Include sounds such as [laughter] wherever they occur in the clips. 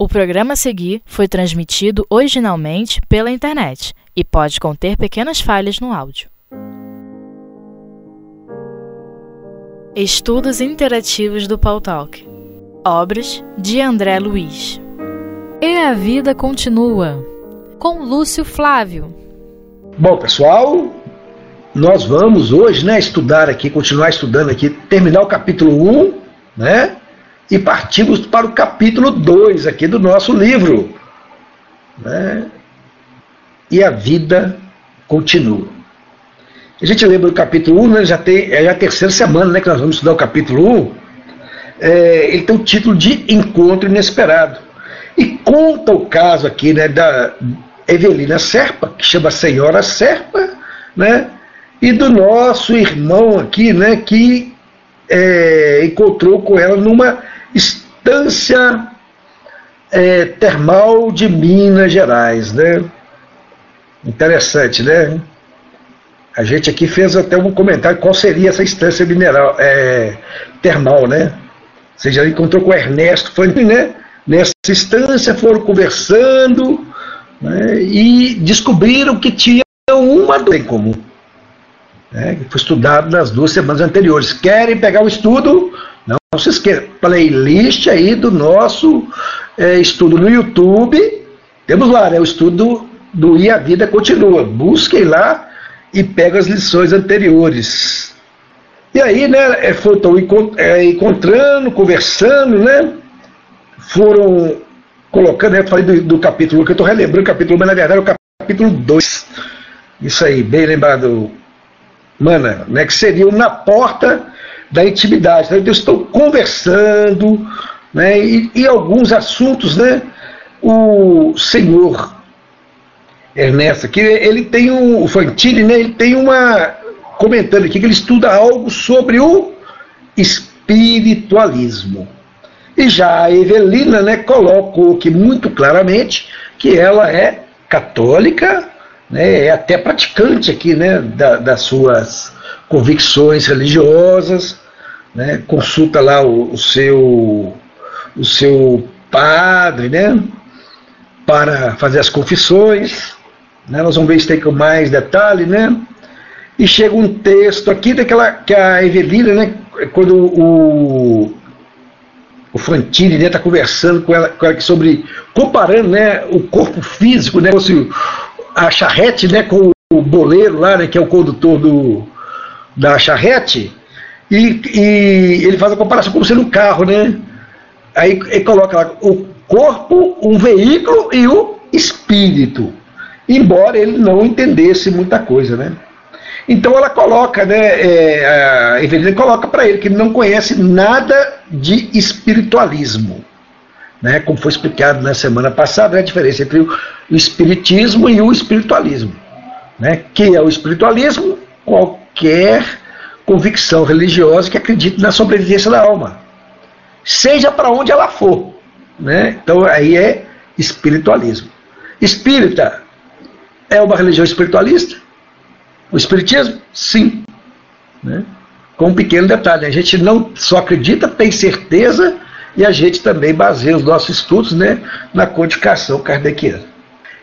O programa a seguir foi transmitido originalmente pela internet e pode conter pequenas falhas no áudio. Estudos Interativos do Paul Talk. Obras de André Luiz. E a vida continua. Com Lúcio Flávio. Bom, pessoal, nós vamos hoje, né, estudar aqui, continuar estudando aqui, terminar o capítulo 1, né? E partimos para o capítulo 2 aqui do nosso livro. Né? E a vida continua. A gente lembra do capítulo 1, né? já tem, é a terceira semana né, que nós vamos estudar o capítulo 1. É, ele tem o título de Encontro Inesperado. E conta o caso aqui né, da Evelina Serpa, que chama Senhora Serpa, né, e do nosso irmão aqui, né, que é, encontrou com ela numa Estância é, Termal de Minas Gerais, né? Interessante, né? A gente aqui fez até um comentário qual seria essa estância mineral, é, termal, né? Você já encontrou com o Ernesto, foi, né? Nessa instância foram conversando né? e descobriram que tinha uma dor em comum. Né? Que foi estudado nas duas semanas anteriores. Querem pegar o estudo? Não se esqueça, playlist aí do nosso é, estudo no YouTube. Temos lá, né? O estudo do E a Vida Continua. Busquem lá e peguem as lições anteriores. E aí, né, estão é, encontrando, conversando, né? Foram colocando, né, eu falei do, do capítulo, que eu estou relembrando o capítulo, mas na verdade é o capítulo 2. Isso aí, bem lembrado, mana, né? Que seria na porta da intimidade. Então, eu estou conversando, né, e, e, alguns assuntos, né, o senhor Ernesto, que ele tem um, o Fantini, né, ele tem uma, comentando aqui, que ele estuda algo sobre o espiritualismo. E já a Evelina, né, colocou aqui muito claramente que ela é católica, né, é até praticante aqui, né, da, das suas convicções religiosas, né, consulta lá o, o, seu, o seu padre, né, para fazer as confissões. Né, nós vamos ver isso aí com mais detalhe, né? E chega um texto aqui daquela que a Evelina, né, quando o, o Fantini está né, tá conversando com ela, com ela sobre comparando, né, o corpo físico, né, a charrete, né, com o boleiro lá, né, que é o condutor do, da charrete, e, e ele faz a comparação como sendo um carro, né? Aí ele coloca lá o corpo, um veículo e o espírito. Embora ele não entendesse muita coisa, né? Então ela coloca, né, é, a Evelina coloca para ele que ele não conhece nada de espiritualismo. Né, como foi explicado na semana passada, né, a diferença entre o espiritismo e o espiritualismo. Né, que é o espiritualismo? Qualquer convicção religiosa que acredite na sobrevivência da alma, seja para onde ela for. Né? Então aí é espiritualismo. Espírita é uma religião espiritualista? O espiritismo? Sim. Né? Com um pequeno detalhe, a gente não só acredita, tem certeza e a gente também baseia os nossos estudos né, na codificação kardeciana.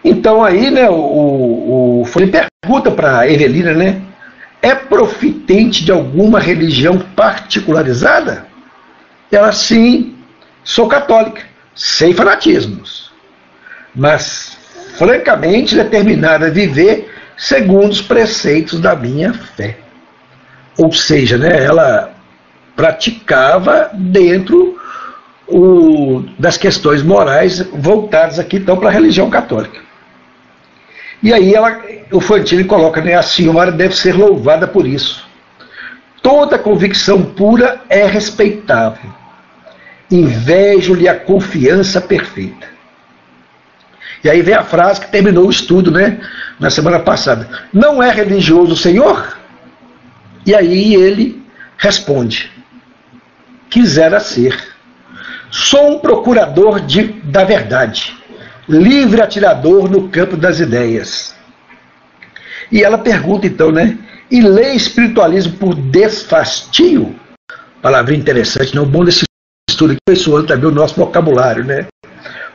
Então aí, né, o, o, foi pergunta para Evelina, né, é profitente de alguma religião particularizada? Ela sim, sou católica, sem fanatismos, mas francamente determinada a viver segundo os preceitos da minha fé. Ou seja, né, ela praticava dentro o, das questões morais voltadas aqui então para a religião católica. E aí ela, o Fantini coloca, né, a senhora deve ser louvada por isso. Toda convicção pura é respeitável. Invejo-lhe a confiança perfeita. E aí vem a frase que terminou o estudo, né, na semana passada. Não é religioso o Senhor? E aí ele responde: quisera ser. Sou um procurador de, da verdade livre atirador no campo das ideias. E ela pergunta então, né? E lê espiritualismo por desfastio? Palavra interessante, não? Bom desse estudo aqui, pessoal, também o nosso vocabulário, né?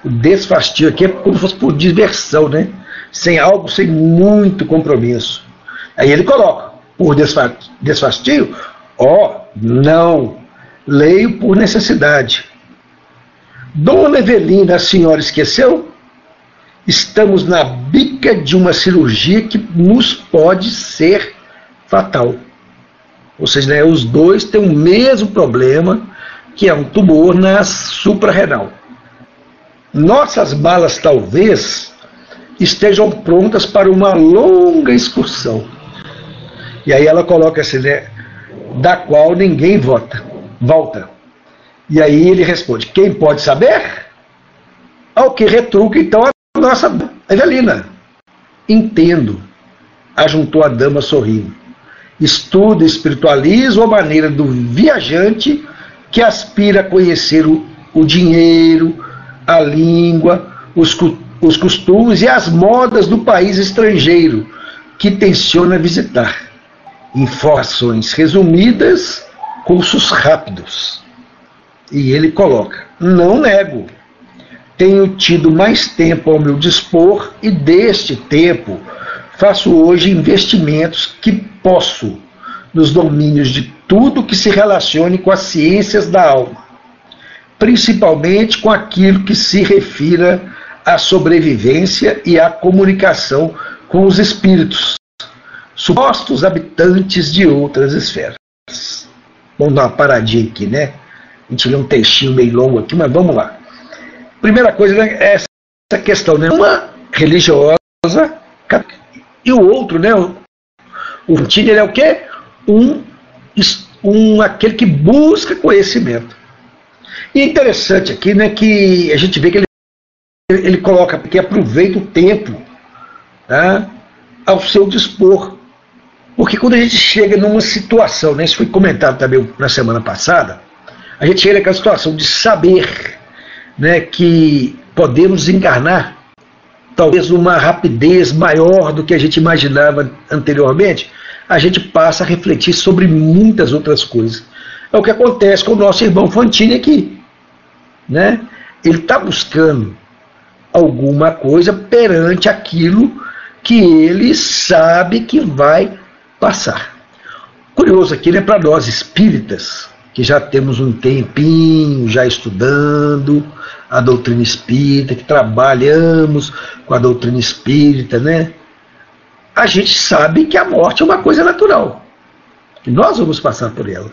O desfastio aqui é como se fosse por diversão, né? Sem algo, sem muito compromisso. Aí ele coloca, por desfastio, ó, não, leio por necessidade. Dona Evelina, a senhora esqueceu? Estamos na bica de uma cirurgia que nos pode ser fatal. Ou seja, né, os dois têm o mesmo problema, que é um tumor na suprarrenal. Nossas balas talvez estejam prontas para uma longa excursão. E aí ela coloca assim, né, da qual ninguém vota, volta. E aí ele responde: quem pode saber? Ao que retruca então a nossa Evelina. Entendo, ajuntou a dama sorrindo. Estuda espiritualismo a maneira do viajante que aspira a conhecer o, o dinheiro, a língua, os, os costumes e as modas do país estrangeiro que tenciona visitar. Informações resumidas, cursos rápidos. E ele coloca: Não nego. Tenho tido mais tempo ao meu dispor e deste tempo faço hoje investimentos que posso nos domínios de tudo que se relacione com as ciências da alma, principalmente com aquilo que se refira à sobrevivência e à comunicação com os espíritos, supostos habitantes de outras esferas. Vamos dar uma paradinha aqui, né? A gente lê um textinho meio longo aqui, mas vamos lá. Primeira coisa né, é essa questão, né? Uma religiosa e o outro, né? O Tiner é o quê? Um, um, aquele que busca conhecimento. E é interessante aqui, né, que a gente vê que ele, ele coloca que aproveita o tempo tá, ao seu dispor. Porque quando a gente chega numa situação, né, isso foi comentado também na semana passada, a gente chega naquela situação de saber né, que podemos encarnar talvez uma rapidez maior do que a gente imaginava anteriormente, a gente passa a refletir sobre muitas outras coisas. É o que acontece com o nosso irmão Fantini aqui. Né? Ele está buscando alguma coisa perante aquilo que ele sabe que vai passar. Curioso aqui, né, para nós espíritas, que já temos um tempinho já estudando a doutrina espírita, que trabalhamos com a doutrina espírita, né? A gente sabe que a morte é uma coisa natural, que nós vamos passar por ela.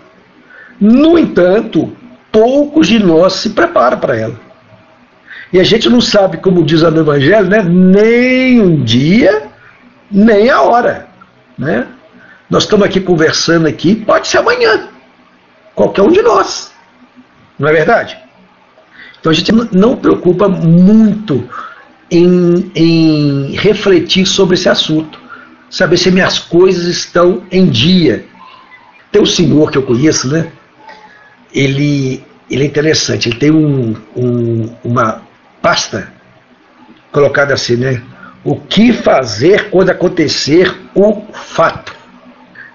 No entanto, poucos de nós se preparam para ela. E a gente não sabe, como diz no Evangelho, né? nem um dia, nem a hora. Né? Nós estamos aqui conversando aqui, pode ser amanhã qualquer um de nós. Não é verdade? Então a gente não preocupa muito em, em refletir sobre esse assunto, saber se minhas coisas estão em dia. Tem um senhor que eu conheço, né? Ele, ele é interessante, ele tem um, um, uma pasta colocada assim, né? O que fazer quando acontecer o fato?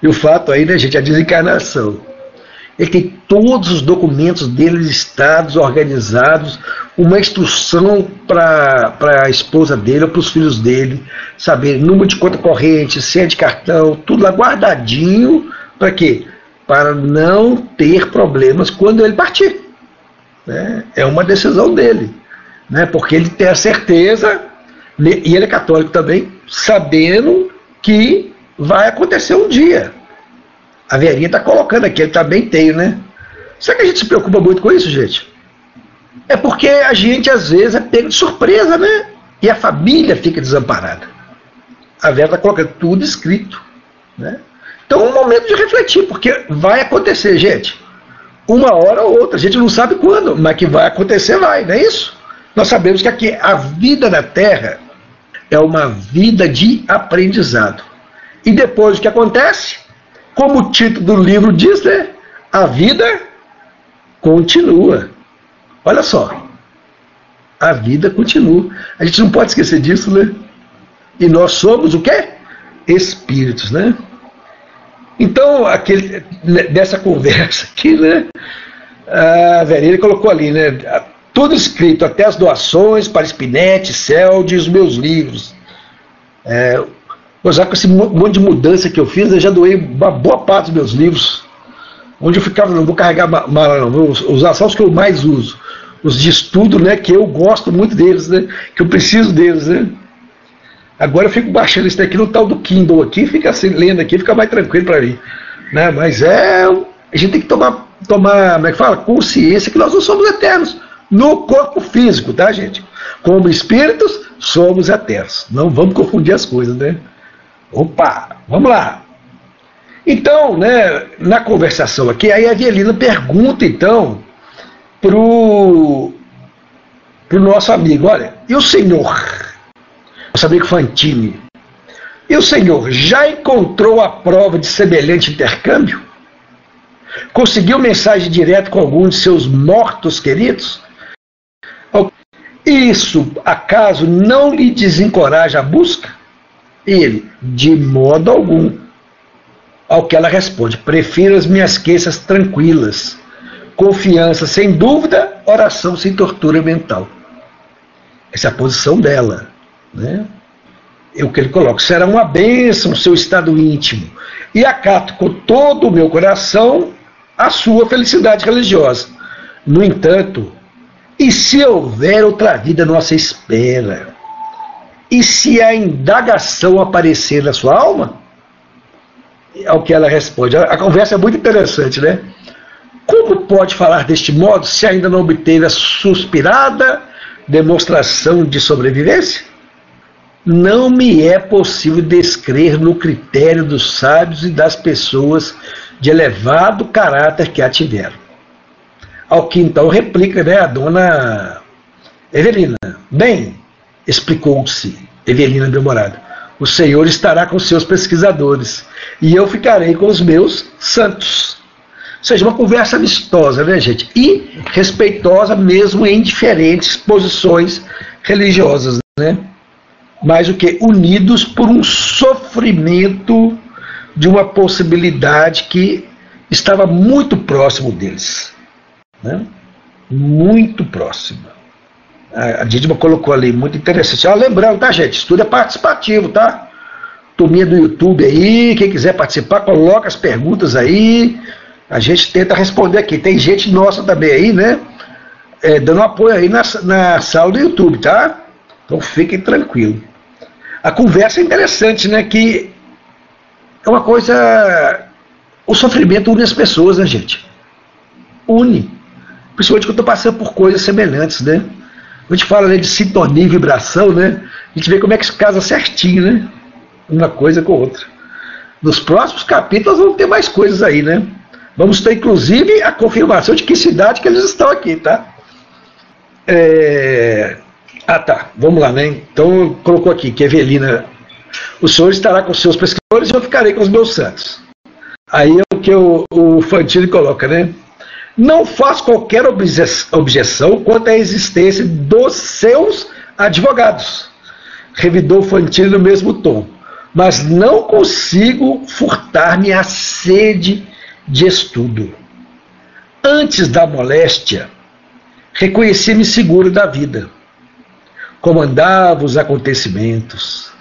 E o fato aí, né, gente, é a desencarnação. Ele tem todos os documentos dele listados, organizados, uma instrução para a esposa dele ou para os filhos dele, saber número de conta corrente, senha de cartão, tudo lá guardadinho, para quê? Para não ter problemas quando ele partir. Né? É uma decisão dele, né? porque ele tem a certeza, e ele é católico também, sabendo que vai acontecer um dia. A Verinha está colocando aqui, ele está bem teio, né? Será que a gente se preocupa muito com isso, gente? É porque a gente, às vezes, é pego de surpresa, né? E a família fica desamparada. A Vera está colocando tudo escrito. Né? Então é um momento de refletir, porque vai acontecer, gente. Uma hora ou outra, a gente não sabe quando, mas que vai acontecer, vai, não é isso? Nós sabemos que aqui a vida na Terra é uma vida de aprendizado. E depois o que acontece? Como o título do livro diz, né? A vida continua. Olha só. A vida continua. A gente não pode esquecer disso, né? E nós somos o quê? Espíritos, né? Então, aquele, dessa conversa aqui, né? A Verena colocou ali, né? Tudo escrito, até as doações para Spinete, Celde e os meus livros. É, já com esse monte de mudança que eu fiz, eu já doei uma boa parte dos meus livros. Onde eu ficava, não vou carregar mala, não, vou usar só os que eu mais uso. Os de estudo, né, que eu gosto muito deles, né, que eu preciso deles, né. Agora eu fico baixando isso daqui no tal do Kindle aqui, fica assim, lendo aqui, fica mais tranquilo para mim. Né? Mas é. A gente tem que tomar, tomar, como é que fala? Consciência que nós não somos eternos no corpo físico, tá, gente? Como espíritos, somos eternos. Não vamos confundir as coisas, né? Opa, vamos lá. Então, né, na conversação aqui, aí a Avelina pergunta, então, pro, pro nosso amigo, olha, e o senhor, nosso amigo Fantini, e o senhor já encontrou a prova de semelhante intercâmbio? Conseguiu mensagem direta com algum de seus mortos queridos? Isso, acaso, não lhe desencoraja a busca? Ele, de modo algum. Ao que ela responde: prefiro as minhas queixas tranquilas. Confiança sem dúvida, oração sem tortura mental. Essa é a posição dela. Né? É o que ele coloca: será uma bênção o seu estado íntimo. E acato com todo o meu coração a sua felicidade religiosa. No entanto, e se houver outra vida à nossa espera? E se a indagação aparecer na sua alma? Ao é que ela responde. A conversa é muito interessante, né? Como pode falar deste modo se ainda não obteve a suspirada demonstração de sobrevivência? Não me é possível descrer no critério dos sábios e das pessoas de elevado caráter que a tiveram. Ao que então replica né, a dona Evelina. Bem, explicou-se Evelina Belmorado, o Senhor estará com seus pesquisadores e eu ficarei com os meus santos. Ou seja, uma conversa amistosa, né, gente? E respeitosa mesmo em diferentes posições religiosas, né? Mais o que unidos por um sofrimento de uma possibilidade que estava muito próximo deles né? muito próxima. A, a Didima colocou ali, muito interessante. Ah, lembrando, tá, gente? Estudo é participativo, tá? Turminha do YouTube aí, quem quiser participar, coloca as perguntas aí. A gente tenta responder aqui. Tem gente nossa também aí, né? É, dando apoio aí na, na sala do YouTube, tá? Então fiquem tranquilos. A conversa é interessante, né? Que é uma coisa. O sofrimento une as pessoas, né, gente? Une. Principalmente quando eu estou passando por coisas semelhantes, né? A gente fala né, de sintonia e vibração, né? A gente vê como é que se casa certinho, né? Uma coisa com outra. Nos próximos capítulos vamos ter mais coisas aí, né? Vamos ter, inclusive, a confirmação de que cidade que eles estão aqui, tá? É... Ah, tá. Vamos lá, né? Então, colocou aqui que Evelina, o senhor estará com seus pesquisadores e eu ficarei com os meus santos. Aí é o que o, o coloca, né? Não faz qualquer objeção quanto à existência dos seus advogados. Revidou Fantini no mesmo tom. Mas não consigo furtar-me a sede de estudo. Antes da moléstia, reconheci-me seguro da vida. Comandava os acontecimentos.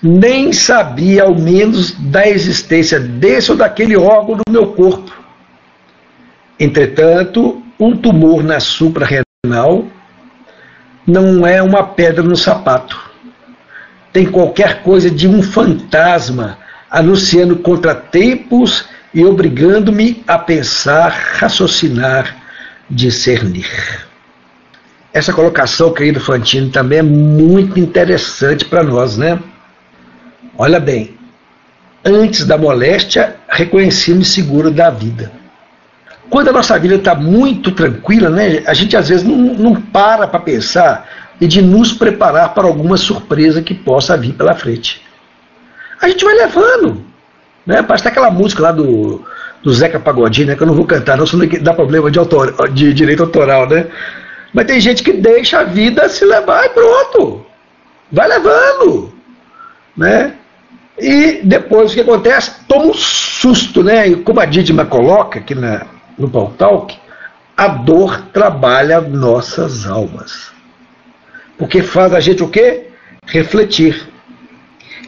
Nem sabia, ao menos, da existência desse ou daquele órgão do meu corpo Entretanto, um tumor na suprarrenal não é uma pedra no sapato. Tem qualquer coisa de um fantasma anunciando contratempos e obrigando-me a pensar, raciocinar, discernir. Essa colocação, querido Fantino, também é muito interessante para nós, né? Olha bem, antes da moléstia, reconheci-me seguro da vida. Quando a nossa vida está muito tranquila, né, a gente às vezes não, não para para pensar e de nos preparar para alguma surpresa que possa vir pela frente. A gente vai levando. Né? Parece aquela música lá do, do Zeca Pagodinho, né, que eu não vou cantar, não, senão dá problema de, autor, de direito autoral. Né? Mas tem gente que deixa a vida se levar e pronto. Vai levando. Né? E depois o que acontece? Toma um susto, né? E como a Didima coloca aqui na, no Talk, a dor trabalha nossas almas. Porque faz a gente o quê? Refletir.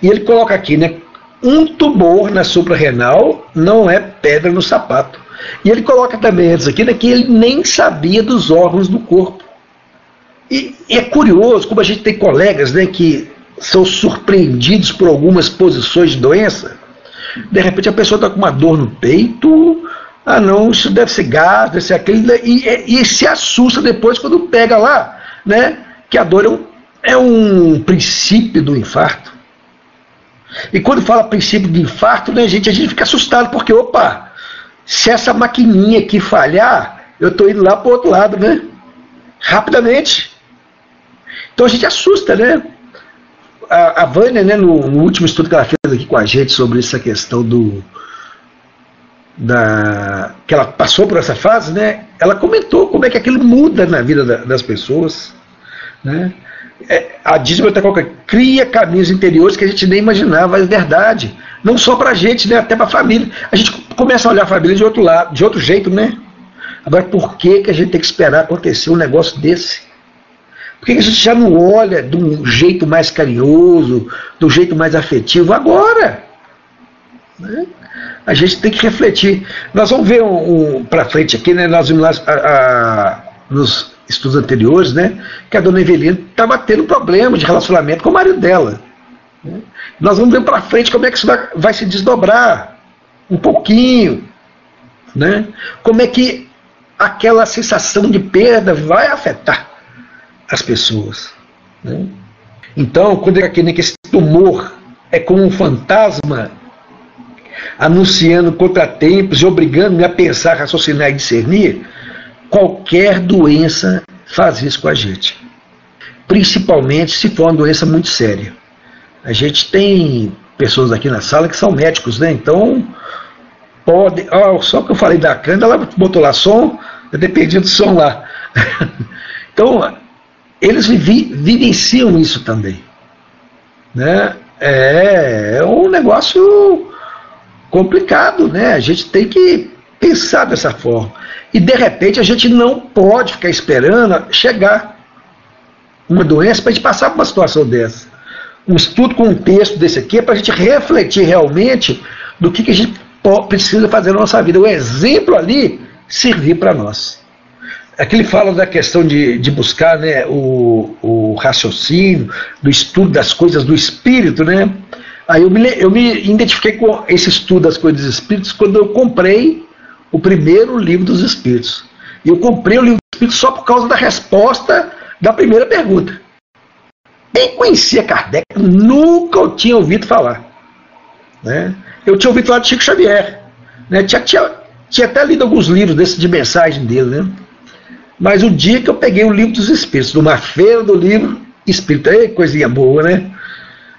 E ele coloca aqui, né? Um tumor na suprarrenal não é pedra no sapato. E ele coloca também antes aqui né, que ele nem sabia dos órgãos do corpo. E, e é curioso como a gente tem colegas né, que são surpreendidos por algumas posições de doença. De repente a pessoa está com uma dor no peito, ah não, isso deve ser gás, deve ser aquilo, e, e, e se assusta depois quando pega lá, né, que a dor é um, é um princípio do infarto. E quando fala princípio de infarto, né, gente, a gente fica assustado, porque, opa, se essa maquininha aqui falhar, eu estou indo lá para o outro lado, né? Rapidamente. Então a gente assusta, né? A, a Vânia, né, no, no, último estudo que ela fez aqui com a gente sobre essa questão do. Da, que ela passou por essa fase, né? Ela comentou como é que aquilo muda na vida da, das pessoas. Né? É, a Disney está colocando, cria caminhos interiores que a gente nem imaginava, é verdade. Não só para a gente, né, até para a família. A gente começa a olhar a família de outro lado, de outro jeito, né? Agora, por que, que a gente tem que esperar acontecer um negócio desse? Por que, que a gente já não olha de um jeito mais carinhoso, de um jeito mais afetivo agora? Né? A gente tem que refletir. Nós vamos ver um, um para frente aqui, né? Nós vimos lá a, a, nos estudos anteriores, né? Que a dona Evelina estava tendo problema de relacionamento com o marido dela. Né? Nós vamos ver para frente como é que isso vai, vai se desdobrar um pouquinho, né? Como é que aquela sensação de perda vai afetar as pessoas. Né? Então, quando aqui que esse tumor é como um fantasma anunciando contratempos e obrigando-me a pensar, raciocinar e discernir, qualquer doença faz isso com a gente. Principalmente se for uma doença muito séria. A gente tem pessoas aqui na sala que são médicos, né? Então, pode. Oh, só que eu falei da cândida, ela botou lá som, eu dependia do som lá. [laughs] então, eles vivi, vivenciam isso também. Né? É, é um negócio complicado, né? A gente tem que pensar dessa forma. E de repente a gente não pode ficar esperando chegar uma doença para a gente passar por uma situação dessa. Um estudo com um texto desse aqui é para a gente refletir realmente do que, que a gente precisa fazer na nossa vida. O exemplo ali servir para nós. Aqui ele fala da questão de, de buscar né, o, o raciocínio, do estudo das coisas do espírito, né? Aí eu me, eu me identifiquei com esse estudo das coisas dos espíritos quando eu comprei o primeiro livro dos espíritos. E eu comprei o livro dos espíritos só por causa da resposta da primeira pergunta. Nem conhecia Kardec, nunca eu tinha ouvido falar. Né? Eu tinha ouvido falar de Chico Xavier. Né? Tinha, tinha, tinha até lido alguns livros desses de mensagem dele. Né? Mas o dia que eu peguei o livro dos Espíritos, numa feira do livro Espírita, coisinha boa, né?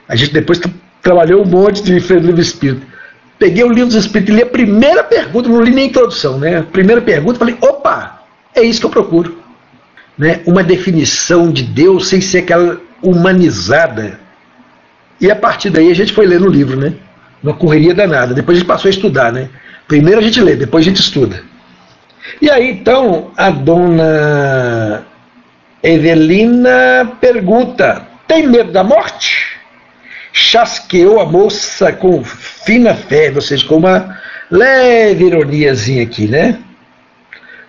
A gente depois trabalhou um monte de feira do livro Espírita. Peguei o livro dos Espíritos e li a primeira pergunta, não li nem a introdução, né? Primeira pergunta, falei, opa, é isso que eu procuro. Né? Uma definição de Deus sem ser aquela humanizada. E a partir daí a gente foi ler no livro, né? Uma correria danada. Depois a gente passou a estudar, né? Primeiro a gente lê, depois a gente estuda. E aí então a dona Evelina pergunta: tem medo da morte? Chasqueou a moça com fina fé, ou seja, com uma leve ironiazinha aqui, né?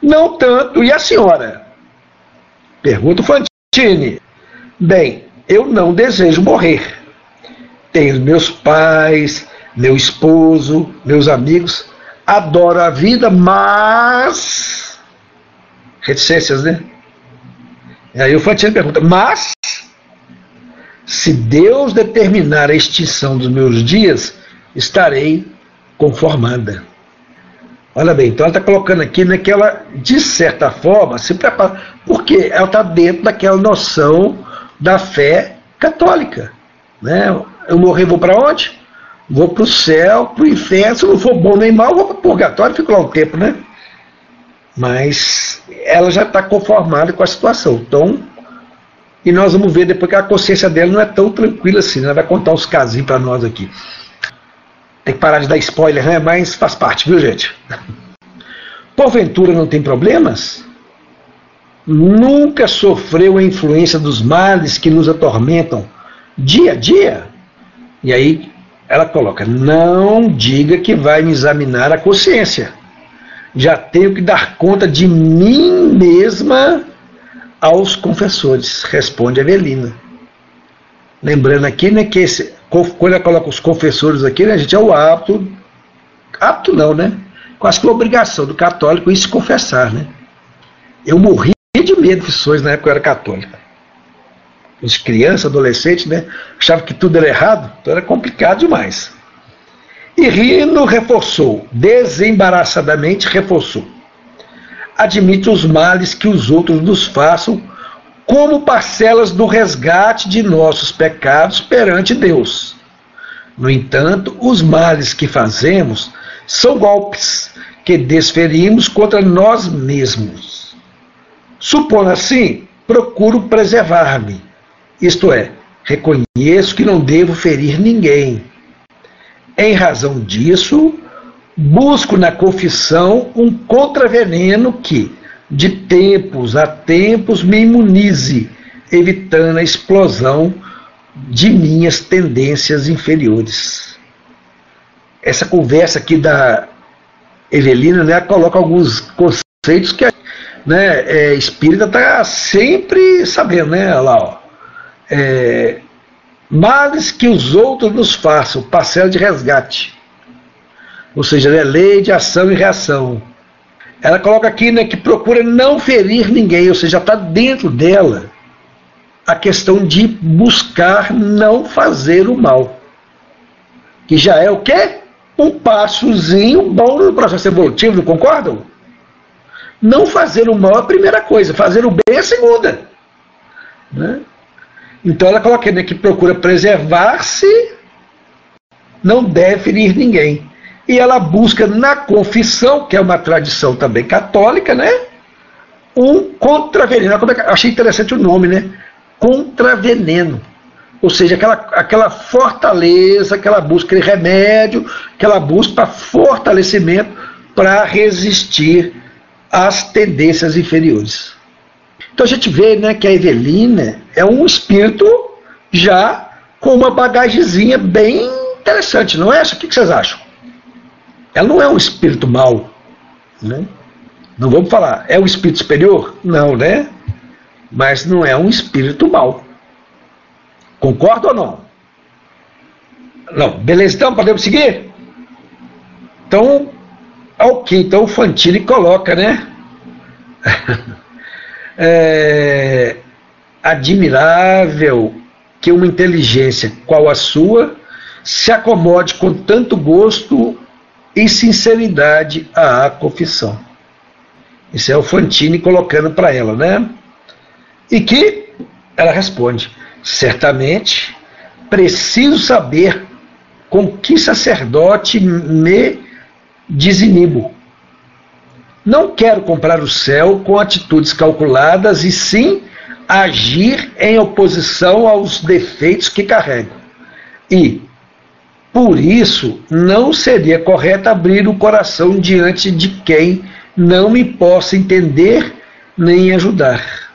Não tanto. E a senhora? Pergunta Fantine. Bem, eu não desejo morrer. Tenho meus pais, meu esposo, meus amigos adoro a vida, mas. Reticências, né? E aí o Fantino pergunta: mas. Se Deus determinar a extinção dos meus dias, estarei conformada. Olha bem, então ela está colocando aqui naquela, de certa forma, se prepara, porque ela está dentro daquela noção da fé católica. Né? Eu morrer, vou para onde? Vou para o céu, para o inferno, se não for bom nem mal, vou para o purgatório fico lá um tempo, né? Mas ela já está conformada com a situação. Então, e nós vamos ver depois que a consciência dela não é tão tranquila assim. Né? Ela vai contar uns casinhos para nós aqui. Tem que parar de dar spoiler, né? Mas faz parte, viu, gente? Porventura não tem problemas? nunca sofreu a influência dos males que nos atormentam dia a dia? E aí ela coloca: não diga que vai me examinar a consciência. Já tenho que dar conta de mim mesma aos confessores, responde Evelina. Lembrando aqui né, que esse, quando ela coloca os confessores aqui, né, a gente é o hábito, hábito não, né? Quase que uma obrigação do católico isso se confessar, né? Eu morri de medo de confissões na época que eu era católica. Os crianças, adolescentes, né? Achavam que tudo era errado, então era complicado demais. E rindo, reforçou, desembaraçadamente reforçou. Admite os males que os outros nos façam como parcelas do resgate de nossos pecados perante Deus. No entanto, os males que fazemos são golpes que desferimos contra nós mesmos. Supondo assim, procuro preservar-me, isto é, reconheço que não devo ferir ninguém. Em razão disso, busco na confissão um contraveneno que, de tempos a tempos me imunize, evitando a explosão de minhas tendências inferiores. Essa conversa aqui da Evelina né, coloca alguns conceitos que a né, é, espírita está sempre sabendo, né? Lá, ó. É, males que os outros nos façam, parcela de resgate. Ou seja, é lei de ação e reação. Ela coloca aqui né, que procura não ferir ninguém, ou seja, está dentro dela a questão de buscar não fazer o mal. Que já é o quê? Um passozinho bom no processo evolutivo, não concordam? Não fazer o mal é a primeira coisa, fazer o bem é a segunda. Né? Então ela coloca né, que procura preservar-se, não deve ferir ninguém e ela busca na confissão, que é uma tradição também católica, né? Um contraveneno. É achei interessante o nome, né? Contraveneno. Ou seja, aquela, aquela fortaleza, aquela busca de remédio, aquela busca para fortalecimento para resistir às tendências inferiores. Então a gente vê né, que a Evelina é um espírito já com uma bagagezinha bem interessante, não é? O que vocês acham? Ela não é um espírito mau. Né? Não vamos falar, é um espírito superior? Não, né? Mas não é um espírito mau. Concorda ou não? Não, beleza, então podemos seguir? Então, ok, então o Fantini coloca, né? [laughs] é admirável que uma inteligência qual a sua se acomode com tanto gosto e sinceridade à confissão. Isso é o Fantini colocando para ela, né? E que ela responde: certamente preciso saber com que sacerdote me desinibo. Não quero comprar o céu com atitudes calculadas e sim agir em oposição aos defeitos que carrego. E, por isso, não seria correto abrir o coração diante de quem não me possa entender nem ajudar.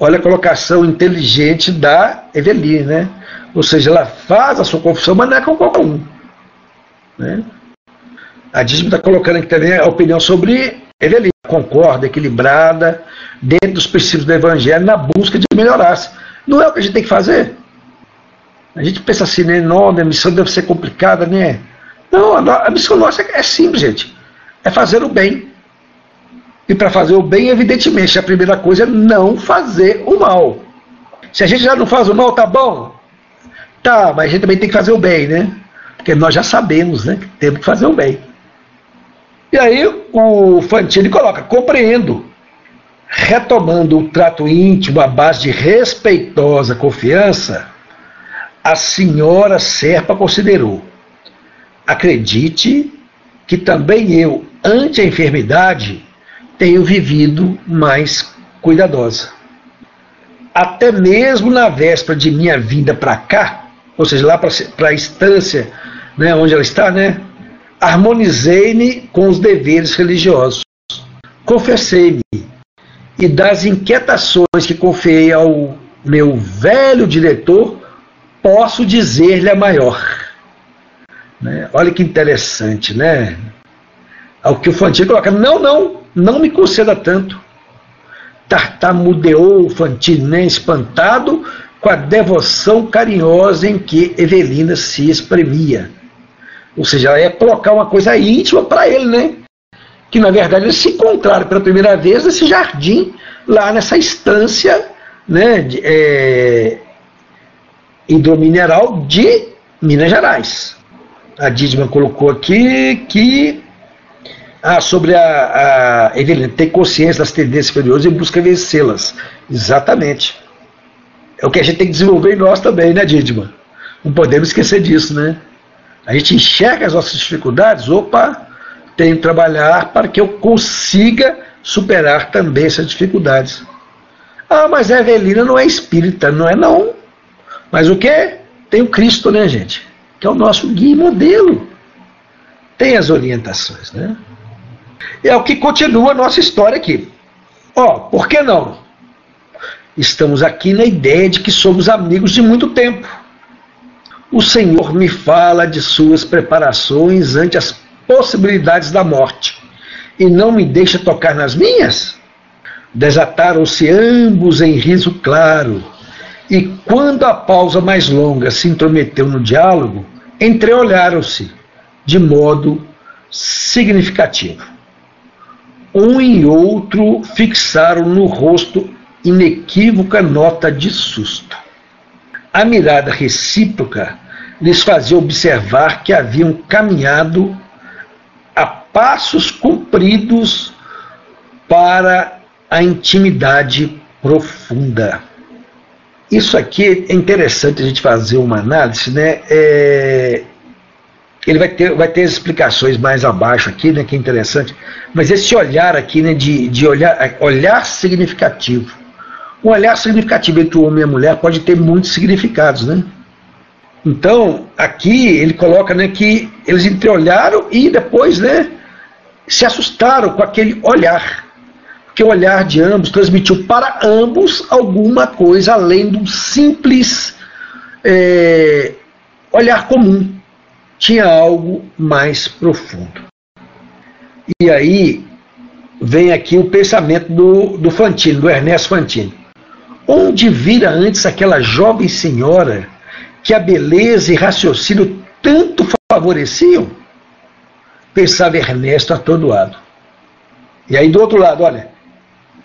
Olha a colocação inteligente da Eveline, né? Ou seja, ela faz a sua confissão, mas não é com qualquer um. Né? A Dízimo está colocando aqui também a opinião sobre Eveline. Concorda, equilibrada, dentro dos princípios do Evangelho, na busca de melhorar-se. Não é o que a gente tem que fazer? A gente pensa assim, né? Não, a missão deve ser complicada, né? Não, a, missão nossa é simples, gente. É fazer o bem. E para fazer o bem, evidentemente, a primeira coisa é não fazer o mal. Se a gente já não faz o mal, tá bom? Tá, mas a gente também tem que fazer o bem, né? Porque nós já sabemos, né? Que temos que fazer o bem. E aí o Fantini coloca, compreendo. Retomando o trato íntimo à base de respeitosa confiança, a senhora Serpa considerou: acredite que também eu, ante a enfermidade, tenho vivido mais cuidadosa. Até mesmo na véspera de minha vinda para cá, ou seja, lá para a estância né, onde ela está, né, harmonizei-me com os deveres religiosos. Confessei-me e das inquietações que confiei ao meu velho diretor, posso dizer-lhe a maior. Né? Olha que interessante, né? Ao que o Fantini coloca: não, não, não me conceda tanto. Tartamudeou o Fantini, né? espantado com a devoção carinhosa em que Evelina se exprimia. Ou seja, ela ia colocar uma coisa íntima para ele, né? Que na verdade eles se encontraram pela primeira vez nesse jardim, lá nessa estância né, de, é, hidromineral de Minas Gerais. A Didman colocou aqui que ah, sobre a, a Evelina ter consciência das tendências superiores e busca vencê-las. Exatamente. É o que a gente tem que desenvolver em nós também, né, Didman? Não podemos esquecer disso, né? A gente enxerga as nossas dificuldades, opa, tenho que trabalhar para que eu consiga superar também essas dificuldades. Ah, mas a Evelina não é espírita, não é não. Mas o que? Tem o Cristo, né, gente? Que é o nosso guia e modelo. Tem as orientações, né? É o que continua a nossa história aqui. Ó, oh, por que não? Estamos aqui na ideia de que somos amigos de muito tempo. O Senhor me fala de suas preparações ante as possibilidades da morte e não me deixa tocar nas minhas? Desataram-se ambos em riso claro, e quando a pausa mais longa se intrometeu no diálogo, entreolharam-se de modo significativo. Um e outro fixaram no rosto inequívoca nota de susto. A mirada recíproca lhes fazia observar que haviam caminhado a passos compridos para a intimidade profunda. Isso aqui é interessante a gente fazer uma análise, né? É, ele vai ter, vai ter explicações mais abaixo aqui, né? Que é interessante. Mas esse olhar aqui, né? De, de olhar, olhar significativo. Um olhar significativo entre o homem e a mulher pode ter muitos significados, né? Então, aqui ele coloca né, que eles entreolharam e depois né, se assustaram com aquele olhar. Porque o olhar de ambos transmitiu para ambos alguma coisa além do simples é, olhar comum. Tinha algo mais profundo. E aí vem aqui o pensamento do, do Fantini, do Ernesto Fantini. Onde vira antes aquela jovem senhora que a beleza e raciocínio tanto favoreciam? Pensava Ernesto atordoado. E aí do outro lado, olha,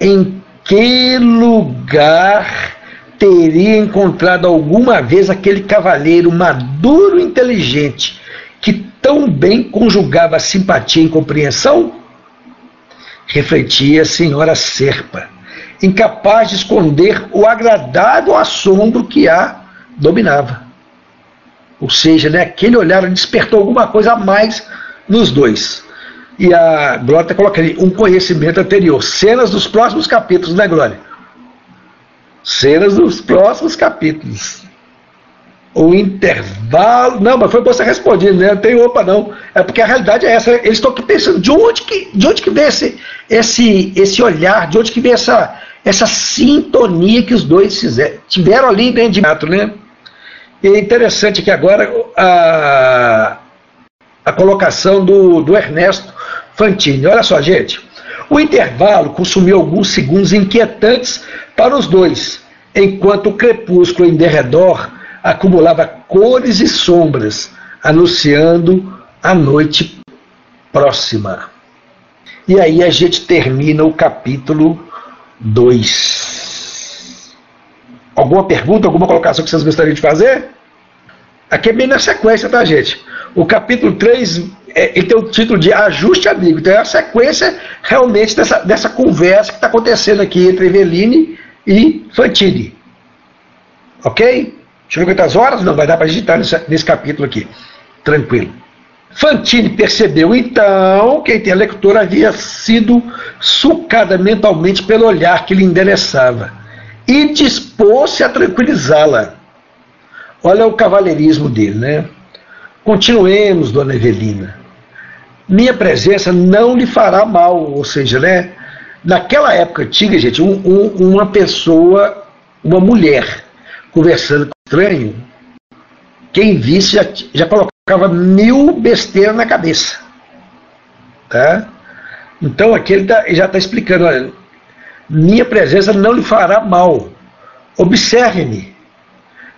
em que lugar teria encontrado alguma vez aquele cavalheiro maduro e inteligente que tão bem conjugava simpatia e compreensão? Refletia a senhora Serpa, incapaz de esconder o agradável assombro que a dominava. Ou seja, né, aquele olhar despertou alguma coisa a mais nos dois. E a Glória está colocando ali um conhecimento anterior. Cenas dos próximos capítulos, né, Glória? Cenas dos próximos capítulos. O intervalo. Não, mas foi você responder, né? Não tem opa, não. É porque a realidade é essa. Eles estão pensando de onde que, de onde que vem esse, esse, esse olhar, de onde que vem essa, essa sintonia que os dois fizeram, tiveram ali dentro de metro, né? E é interessante que agora a, a colocação do, do Ernesto Fantini. Olha só, gente. O intervalo consumiu alguns segundos inquietantes para os dois, enquanto o crepúsculo em derredor acumulava cores e sombras, anunciando a noite próxima. E aí a gente termina o capítulo 2. Alguma pergunta, alguma colocação que vocês gostariam de fazer? Aqui é bem na sequência, tá, gente? O capítulo 3 é, ele tem o título de Ajuste Amigo. Então é a sequência realmente dessa, dessa conversa que está acontecendo aqui entre Eveline e Fantini. Ok? Deixa eu ver quantas horas? Não, vai dar para digitar nesse, nesse capítulo aqui. Tranquilo. Fantini percebeu então que a interlocutora havia sido sucada mentalmente pelo olhar que lhe endereçava e dispôs-se a tranquilizá-la. Olha o cavalheirismo dele, né? Continuemos, dona Evelina. Minha presença não lhe fará mal, ou seja, né? Naquela época antiga, gente, um, um, uma pessoa, uma mulher, conversando com estranho, quem visse já, já colocava mil besteiras na cabeça. Tá? Então aqui ele, tá, já está explicando, olha, minha presença não lhe fará mal. Observe-me.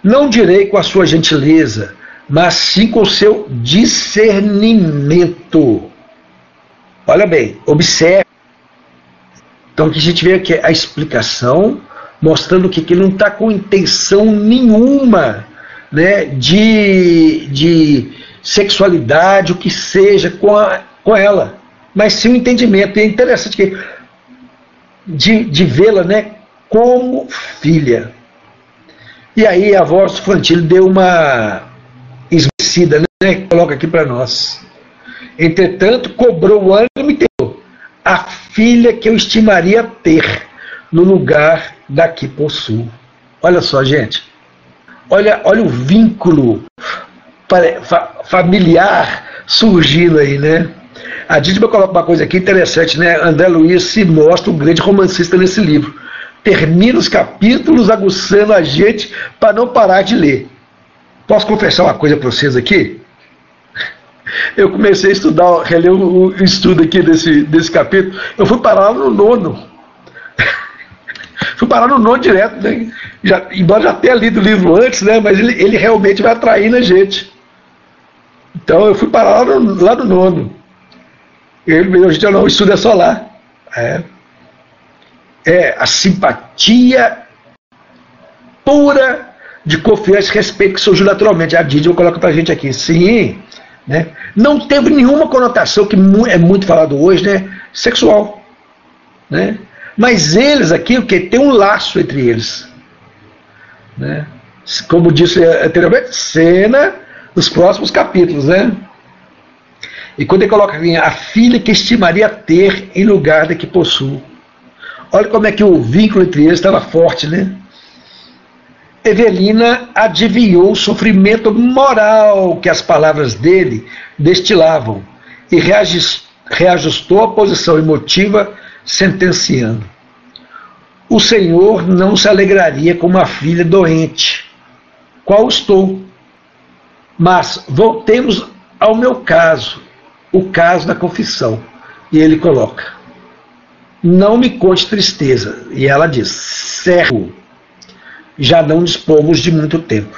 Não direi com a sua gentileza, mas sim com o seu discernimento. Olha bem, observe. Então aqui a gente vê aqui a explicação, mostrando que, que ele não está com intenção nenhuma né, de, de sexualidade, o que seja, com, a, com ela. Mas sim um entendimento. E é interessante que de, de vê-la né, como filha. E aí a voz infantil deu uma esquecida, né? Coloca aqui para nós. Entretanto, cobrou o ânimo e teu a filha que eu estimaria ter no lugar da que possuo. Olha só, gente. Olha, olha o vínculo familiar surgindo aí, né? A Dídima coloca uma coisa aqui interessante, né? André Luiz se mostra um grande romancista nesse livro. Termina os capítulos aguçando a gente para não parar de ler. Posso confessar uma coisa para vocês aqui? Eu comecei a estudar, reler o, o estudo aqui desse, desse capítulo. Eu fui parar no nono. fui parar no nono direto, né? Já, embora já tenha lido o livro antes, né? Mas ele, ele realmente vai atraindo a gente. Então eu fui parar lá no, lá no nono. Ele, a gente não, o estudo é só lá. É, é a simpatia pura de confiança e respeito que surgiu naturalmente. A Didio coloca pra gente aqui. Sim, né? não teve nenhuma conotação que é muito falado hoje, né? Sexual. Né? Mas eles aqui, o que? Tem um laço entre eles. Né? Como disse anteriormente, cena dos próximos capítulos, né? E quando ele coloca aqui, a filha que estimaria ter em lugar da que possui. Olha como é que o vínculo entre eles estava forte, né? Evelina adivinhou o sofrimento moral que as palavras dele destilavam e reajustou a posição emotiva, sentenciando: O Senhor não se alegraria com uma filha doente, qual estou. Mas voltemos ao meu caso, o caso da confissão. E ele coloca: Não me conte tristeza. E ela diz: Servo já não dispomos de muito tempo.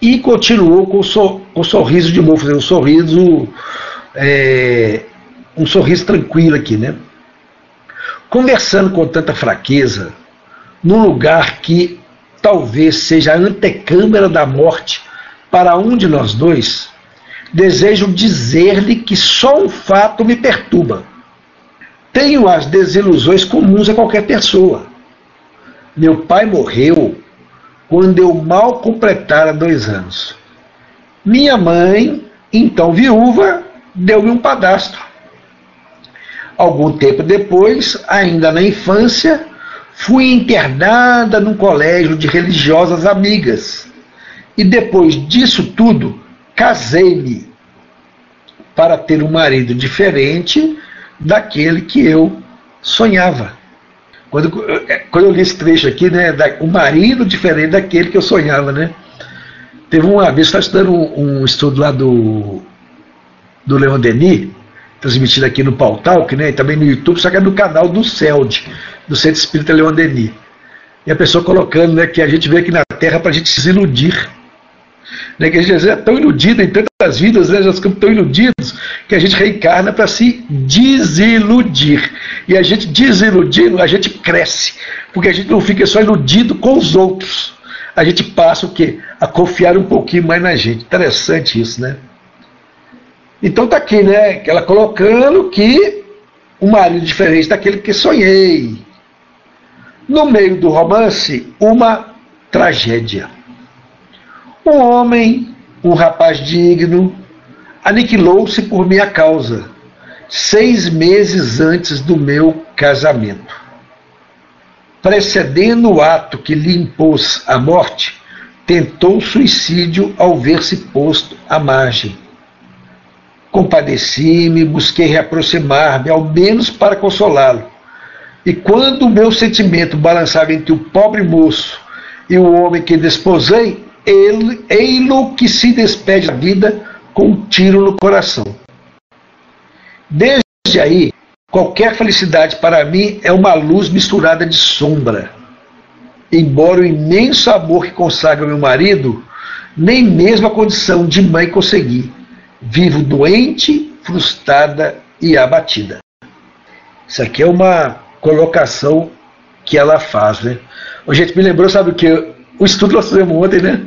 E continuou com o, so, com o sorriso de novo, um sorriso, é, um sorriso tranquilo aqui, né? Conversando com tanta fraqueza, num lugar que talvez seja a antecâmara da morte para um de nós dois, desejo dizer-lhe que só um fato me perturba. Tenho as desilusões comuns a qualquer pessoa. Meu pai morreu quando eu mal completara dois anos. Minha mãe, então viúva, deu-me um padastro. Algum tempo depois, ainda na infância, fui internada num colégio de religiosas amigas. E depois disso tudo, casei-me para ter um marido diferente daquele que eu sonhava. Quando, quando eu li esse trecho aqui, né, da, um marido diferente daquele que eu sonhava, né? Teve uma vez, estava estudando um, um, estudo lá do, do Leon Denis, transmitido aqui no Pautalk, né, e também no YouTube, só que é no canal do CELD, do Centro Espírita Leon Denis. E a pessoa colocando né, que a gente veio aqui na Terra para a gente se iludir. Né, que a gente é tão iludido em tantas vidas, né, nós ficamos tão iludidos, que a gente reencarna para se desiludir. E a gente desiludindo, a gente cresce, porque a gente não fica só iludido com os outros. A gente passa o quê? A confiar um pouquinho mais na gente. Interessante isso, né? Então tá aqui, né? Ela colocando que um marido diferente daquele que sonhei. No meio do romance, uma tragédia. Um homem, um rapaz digno, aniquilou-se por minha causa, seis meses antes do meu casamento. Precedendo o ato que lhe impôs a morte, tentou suicídio ao ver-se posto à margem. Compadeci-me, busquei reaproximar-me, ao menos para consolá-lo, E quando o meu sentimento balançava entre o pobre moço e o homem que desposei, ele, ei-lo que se despede da vida com um tiro no coração. Desde aí, qualquer felicidade para mim é uma luz misturada de sombra. Embora o imenso amor que consagra meu marido, nem mesmo a condição de mãe consegui. Vivo doente, frustrada e abatida. Isso aqui é uma colocação que ela faz, né? Gente me lembrou, sabe o que? O estudo nós fizemos ontem, né?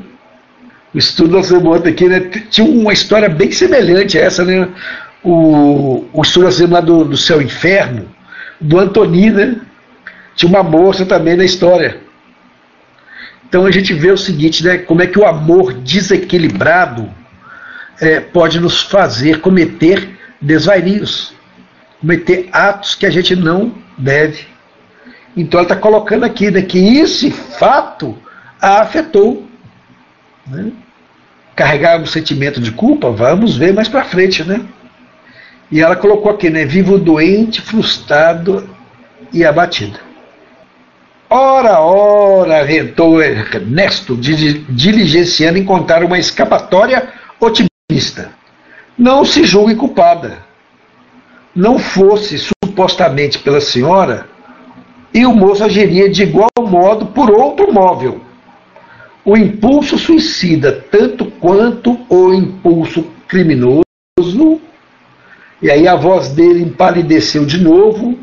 O estudo nós fizemos ontem aqui, né? Tinha uma história bem semelhante a essa, né? O, o estudo nós fizemos lá do, do Céu Inferno, do Antoni, né? Tinha uma moça também na história. Então a gente vê o seguinte, né? Como é que o amor desequilibrado é, pode nos fazer cometer desvarios, cometer atos que a gente não deve. Então ela está colocando aqui né, que esse fato a afetou. Né? Carregar um sentimento de culpa, vamos ver mais para frente, né? E ela colocou aqui, né? Vivo doente, frustrado e abatido. Ora, ora, aventou Ernesto, diligenciando encontrar uma escapatória otimista. Não se julgue culpada. Não fosse supostamente pela senhora, e o moço agiria de igual modo por outro móvel. O impulso suicida, tanto quanto o impulso criminoso, e aí a voz dele empalideceu de novo,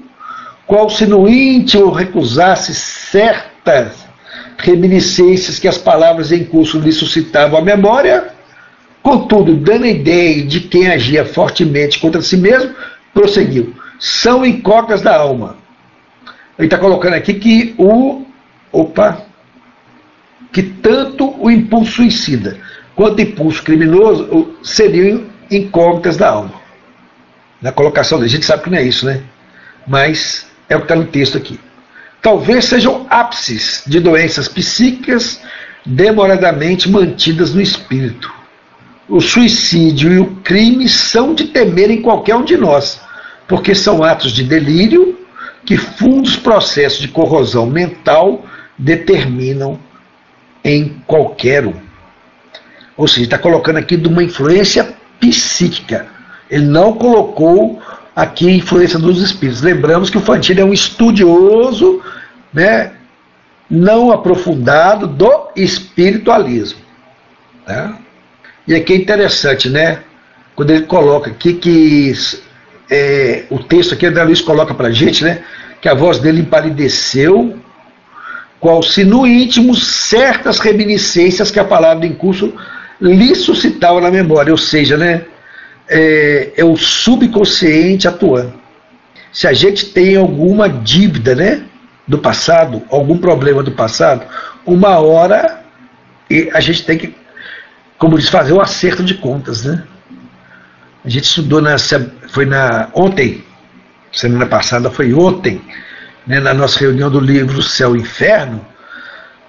qual se no íntimo recusasse certas reminiscências que as palavras em curso lhe suscitavam à memória, contudo, dando a ideia de quem agia fortemente contra si mesmo, prosseguiu. São incógnitas da alma. Ele está colocando aqui que o. Opa! Que tanto o impulso suicida quanto o impulso criminoso seriam incógnitas da alma. Na colocação dele. A gente sabe que não é isso, né? Mas é o que está no texto aqui. Talvez sejam ápices de doenças psíquicas demoradamente mantidas no espírito. O suicídio e o crime são de temer em qualquer um de nós, porque são atos de delírio que fundos processos de corrosão mental determinam em qualquer um. Ou seja, está colocando aqui de uma influência psíquica. Ele não colocou aqui a influência dos espíritos. Lembramos que o Fantini é um estudioso, né, não aprofundado do espiritualismo. Tá? E aqui é interessante, né? Quando ele coloca aqui que é, o texto aqui, André Luiz coloca para gente, né? Que a voz dele empalideceu, qual se no íntimo certas reminiscências que a palavra em curso lhe suscitava na memória, ou seja, né? É, é o subconsciente atuando. Se a gente tem alguma dívida, né? Do passado, algum problema do passado, uma hora a gente tem que, como diz, fazer o acerto de contas, né? A gente estudou na, foi na ontem, semana passada foi ontem, né, na nossa reunião do livro Céu e Inferno,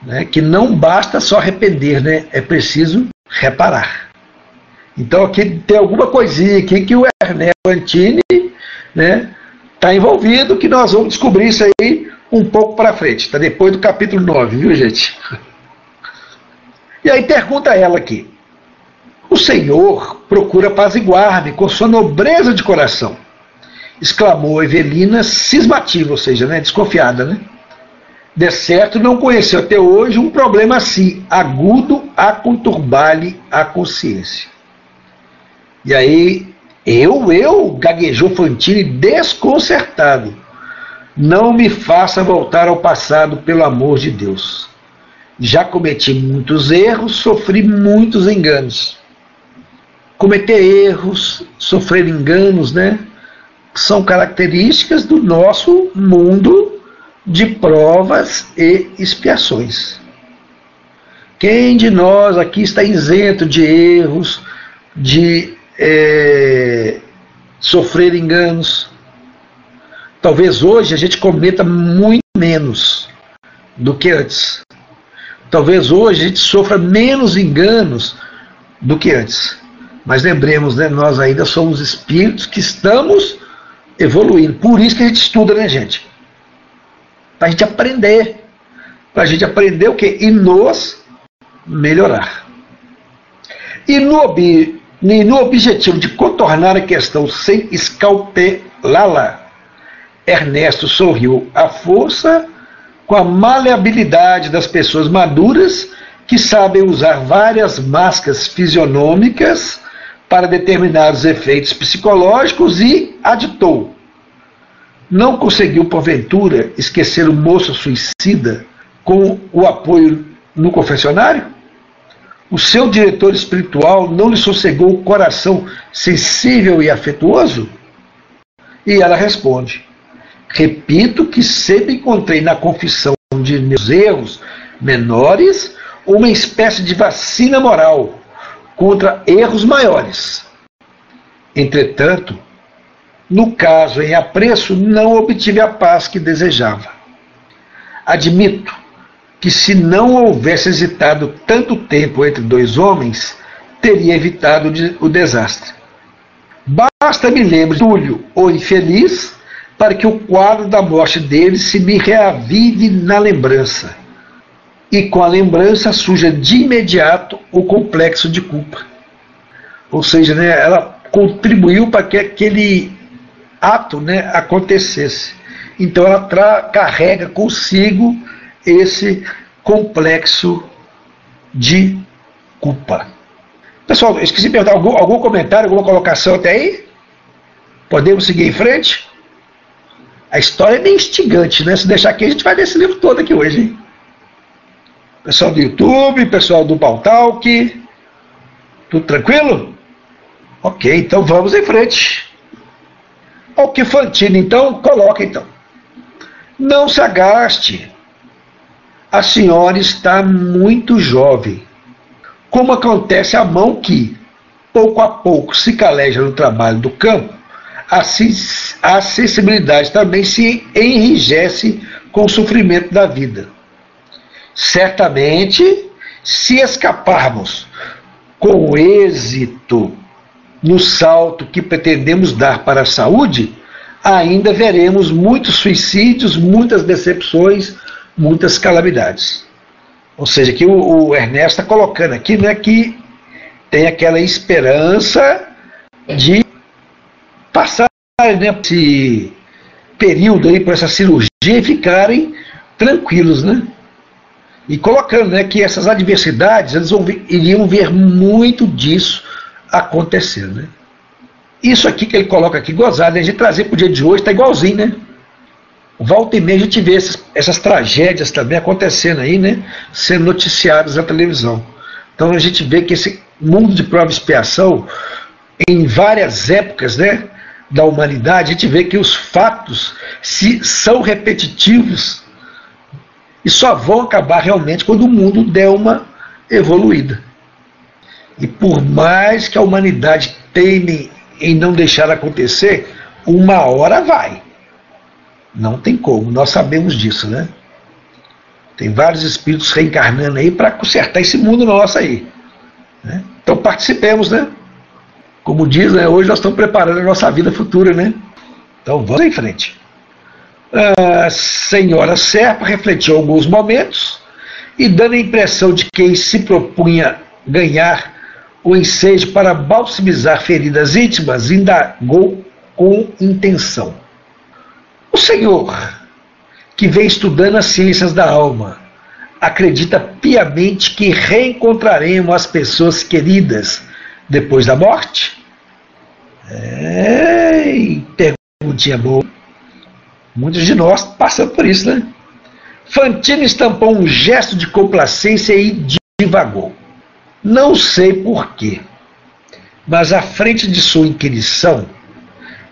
né, que não basta só arrepender, né, é preciso reparar. Então aqui tem alguma coisinha aqui que o Ernesto Antini né, está envolvido, que nós vamos descobrir isso aí um pouco para frente, está depois do capítulo 9, viu gente? E aí pergunta ela aqui, o Senhor procura apaziguar-me com sua nobreza de coração, exclamou Evelina cismativa, ou seja, né, desconfiada, né? De certo, não conheceu até hoje um problema assim, agudo a conturbar-lhe a consciência. E aí, eu, eu, gaguejou Fantini desconcertado. Não me faça voltar ao passado, pelo amor de Deus. Já cometi muitos erros, sofri muitos enganos cometer erros, sofrer enganos, né? São características do nosso mundo de provas e expiações. Quem de nós aqui está isento de erros, de é, sofrer enganos? Talvez hoje a gente cometa muito menos do que antes. Talvez hoje a gente sofra menos enganos do que antes. Mas lembremos, né, nós ainda somos espíritos que estamos evoluindo. Por isso que a gente estuda, né, gente? para a gente aprender. Para a gente aprender o que? E nos melhorar. E no, e no objetivo de contornar a questão sem escalpelá-la, Ernesto sorriu à força com a maleabilidade das pessoas maduras que sabem usar várias máscaras fisionômicas para determinados efeitos psicológicos e aditou. Não conseguiu, porventura, esquecer o moço suicida com o apoio no confessionário? O seu diretor espiritual não lhe sossegou o coração sensível e afetuoso? E ela responde: Repito que sempre encontrei na confissão de meus erros menores uma espécie de vacina moral contra erros maiores. Entretanto, no caso em apreço, não obtive a paz que desejava. Admito que se não houvesse hesitado tanto tempo entre dois homens, teria evitado o desastre. Basta me lembre Túlio, o infeliz, para que o quadro da morte dele se me reavive na lembrança. E com a lembrança surja de imediato o complexo de culpa. Ou seja, né, ela contribuiu para que aquele ato né, acontecesse. Então ela carrega consigo esse complexo de culpa. Pessoal, esqueci de perguntar algum, algum comentário, alguma colocação até aí? Podemos seguir em frente? A história é bem instigante, né? Se deixar aqui, a gente vai ler esse livro todo aqui hoje, hein? Pessoal do YouTube, pessoal do Pautalk, tudo tranquilo? Ok, então vamos em frente. O que Fantino, então, coloca então. Não se agaste. A senhora está muito jovem. Como acontece a mão que, pouco a pouco, se caleja no trabalho do campo, a sensibilidade também se enrijece com o sofrimento da vida. Certamente, se escaparmos com êxito no salto que pretendemos dar para a saúde, ainda veremos muitos suicídios, muitas decepções, muitas calamidades. Ou seja, que o, o Ernesto está colocando aqui né, que tem aquela esperança de passar né, esse período aí por essa cirurgia e ficarem tranquilos, né? E colocando né, que essas adversidades, eles ver, iriam ver muito disso acontecer, né? Isso aqui que ele coloca aqui, gozado, a gente trazer para o dia de hoje, está igualzinho, né? Volta e meia a gente vê essas, essas tragédias também acontecendo aí, né? Sendo noticiadas na televisão. Então a gente vê que esse mundo de prova e expiação, em várias épocas, né? da humanidade, a gente vê que os fatos se, são repetitivos e só vão acabar realmente quando o mundo der uma evoluída. E por mais que a humanidade teme em não deixar acontecer, uma hora vai. Não tem como, nós sabemos disso, né? Tem vários espíritos reencarnando aí para consertar esse mundo nosso aí. Né? Então participemos, né? Como diz, né, hoje nós estamos preparando a nossa vida futura, né? Então vamos em frente. A senhora Serpa refletiu alguns momentos e, dando a impressão de quem se propunha ganhar o ensejo para balsamizar feridas íntimas, indagou com intenção. O senhor, que vem estudando as ciências da alma, acredita piamente que reencontraremos as pessoas queridas depois da morte? É, perguntinha boa. Muitos de nós passamos por isso, né? Fantino estampou um gesto de complacência e divagou. Não sei porquê, mas à frente de sua inquirição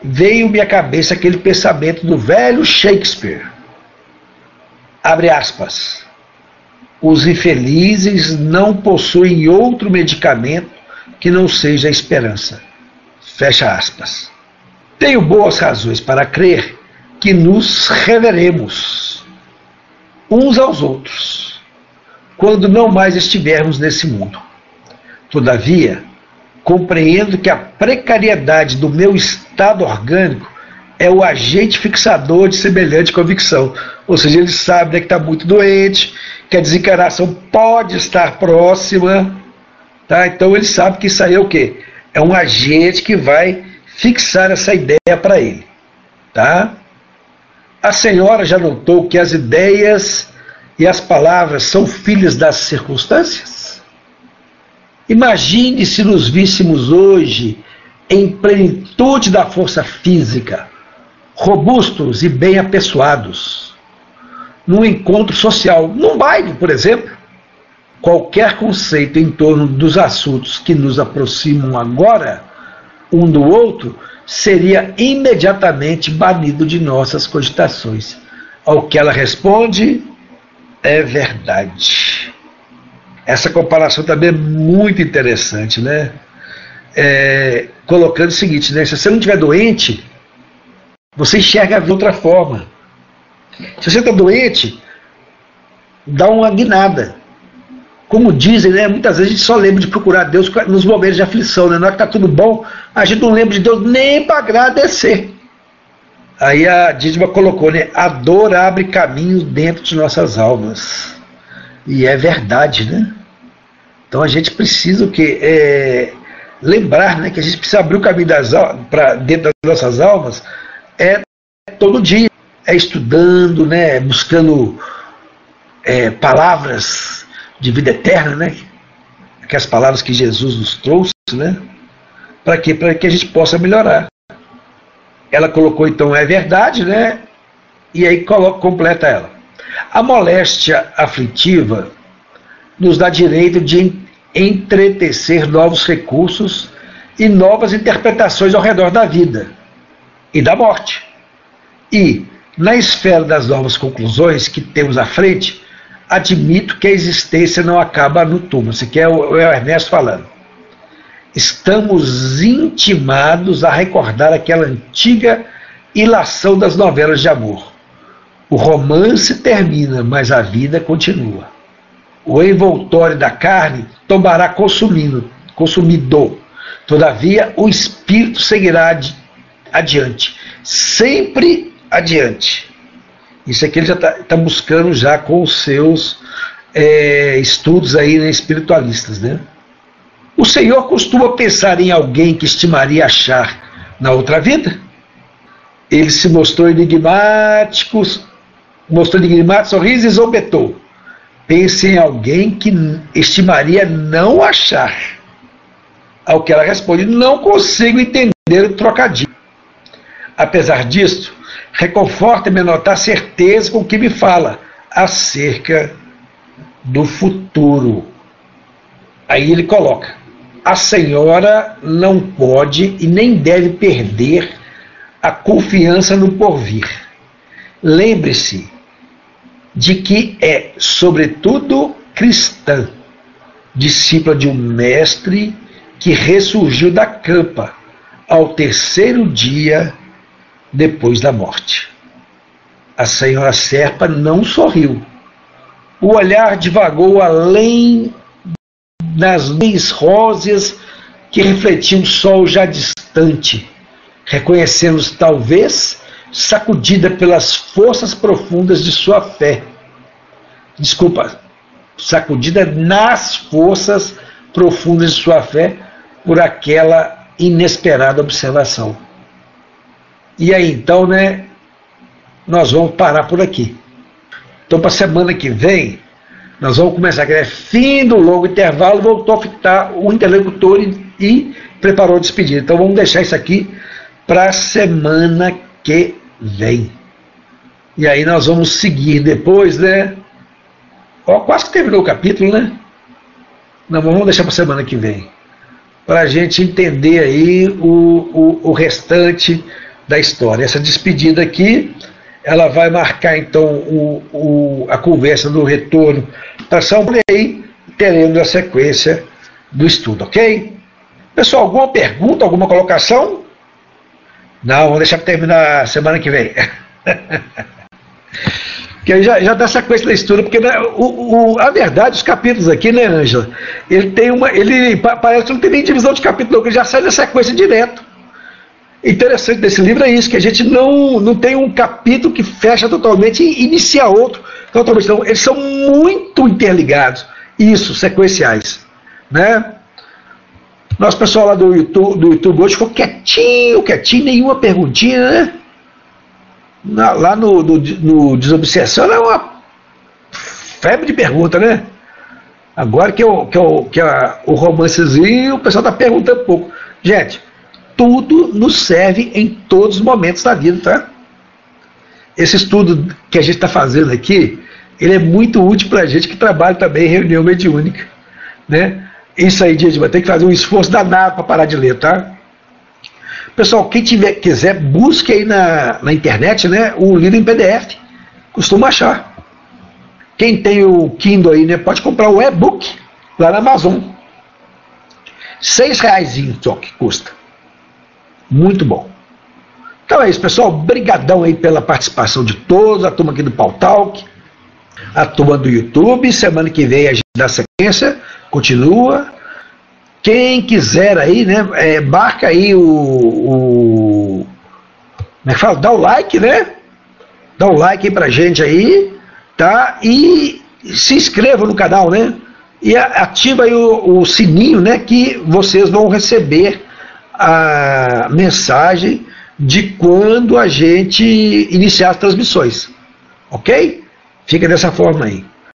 veio-me à cabeça aquele pensamento do velho Shakespeare. Abre aspas. Os infelizes não possuem outro medicamento que não seja a esperança. Fecha aspas. Tenho boas razões para crer que nos reveremos uns aos outros quando não mais estivermos nesse mundo. Todavia, compreendo que a precariedade do meu estado orgânico é o agente fixador de semelhante convicção. Ou seja, ele sabe né, que está muito doente, que a desencarnação pode estar próxima. Tá? Então ele sabe que isso aí é o quê? É um agente que vai fixar essa ideia para ele. Tá? A senhora já notou que as ideias e as palavras são filhas das circunstâncias? Imagine se nos víssemos hoje em plenitude da força física, robustos e bem apessoados, num encontro social, num baile, por exemplo. Qualquer conceito em torno dos assuntos que nos aproximam agora um do outro seria imediatamente banido de nossas cogitações. Ao que ela responde, é verdade. Essa comparação também é muito interessante, né? É, colocando o seguinte, né? Se você não estiver doente, você enxerga de outra forma. Se você está doente, dá uma guinada. Como dizem, né, muitas vezes a gente só lembra de procurar Deus nos momentos de aflição. Né? Na hora que está tudo bom, a gente não lembra de Deus nem para agradecer. Aí a Dídima colocou, né? A dor abre caminhos dentro de nossas almas. E é verdade, né? Então a gente precisa o quê? É, lembrar né, que a gente precisa abrir o caminho das para dentro das nossas almas é todo dia, é estudando, né, buscando é, palavras de vida eterna, né, aquelas palavras que Jesus nos trouxe, né, para quê? Para que a gente possa melhorar. Ela colocou então é verdade, né, e aí coloca, completa ela. A moléstia aflitiva nos dá direito de entretecer novos recursos e novas interpretações ao redor da vida e da morte. E, na esfera das novas conclusões que temos à frente, admito que a existência não acaba no túmulo. Isso aqui é o Ernesto falando. Estamos intimados a recordar aquela antiga ilação das novelas de amor. O romance termina, mas a vida continua. O envoltório da carne tomará consumindo, consumido. Todavia, o espírito seguirá adiante, sempre adiante. Isso aqui ele já está tá buscando já com os seus é, estudos aí né, espiritualistas, né? O Senhor costuma pensar em alguém que estimaria achar na outra vida? Ele se mostrou enigmático, mostrou enigmático, sorriso e zombetou. Pense em alguém que estimaria não achar. Ao que ela responde: Não consigo entender o trocadilho. Apesar disso, reconforta-me notar certeza com que me fala acerca do futuro. Aí ele coloca: a senhora não pode e nem deve perder a confiança no porvir. Lembre-se de que é, sobretudo, cristã, discípula de um mestre que ressurgiu da campa ao terceiro dia depois da morte. A senhora Serpa não sorriu. O olhar divagou além das leis róseas que refletiam o sol já distante, reconhecendo talvez sacudida pelas forças profundas de sua fé. Desculpa, sacudida nas forças profundas de sua fé por aquela inesperada observação. E aí então, né, nós vamos parar por aqui. Então, para a semana que vem, nós vamos começar, que é fim do longo intervalo, voltou a ficar o interlocutor e, e preparou a despedida. Então, vamos deixar isso aqui para a semana que vem. E aí nós vamos seguir depois, né? Ó, quase que terminou o capítulo, né? Não, vamos deixar para semana que vem. Para a gente entender aí o, o, o, restante da história. Essa despedida aqui, ela vai marcar então o, o, a conversa do retorno para São Paulo e teremos a sequência do estudo, ok? Pessoal, alguma pergunta, alguma colocação? Não, vamos deixar para terminar semana que vem. [laughs] que aí já, já dá sequência da história, porque né, o, o, a verdade, os capítulos aqui, né, Ângela? Ele tem uma. Ele parece que não tem nem divisão de capítulo, ele já sai da sequência direto. interessante desse livro é isso, que a gente não, não tem um capítulo que fecha totalmente e inicia outro totalmente. Não, eles são muito interligados. Isso, sequenciais. Né? Nosso pessoal lá do YouTube, do YouTube hoje ficou quietinho, quietinho, nenhuma perguntinha, né? Na, lá no, no, no Desobsessão é uma febre de pergunta, né? Agora que, eu, que, eu, que a, o romancezinho, o pessoal está perguntando pouco. Gente, tudo nos serve em todos os momentos da vida, tá? Esse estudo que a gente está fazendo aqui, ele é muito útil para a gente que trabalha também em reunião mediúnica, né? Isso aí, gente, vai ter que fazer um esforço danado para parar de ler, tá? Pessoal, quem tiver, quiser, busque aí na, na internet, né, o livro em PDF. Costuma achar. Quem tem o Kindle aí, né, pode comprar o e-book lá na Amazon. Seis reais só que custa. Muito bom. Então é isso, pessoal. Obrigadão aí pela participação de todos, a turma aqui do Pau Talk, a turma do YouTube. Semana que vem a gente dá sequência, continua. Quem quiser aí, né, é, marca aí o, o. Como é que fala? Dá o like, né? Dá o like aí pra gente aí, tá? E se inscreva no canal, né? E ativa aí o, o sininho, né? Que vocês vão receber a mensagem de quando a gente iniciar as transmissões. Ok? Fica dessa forma aí.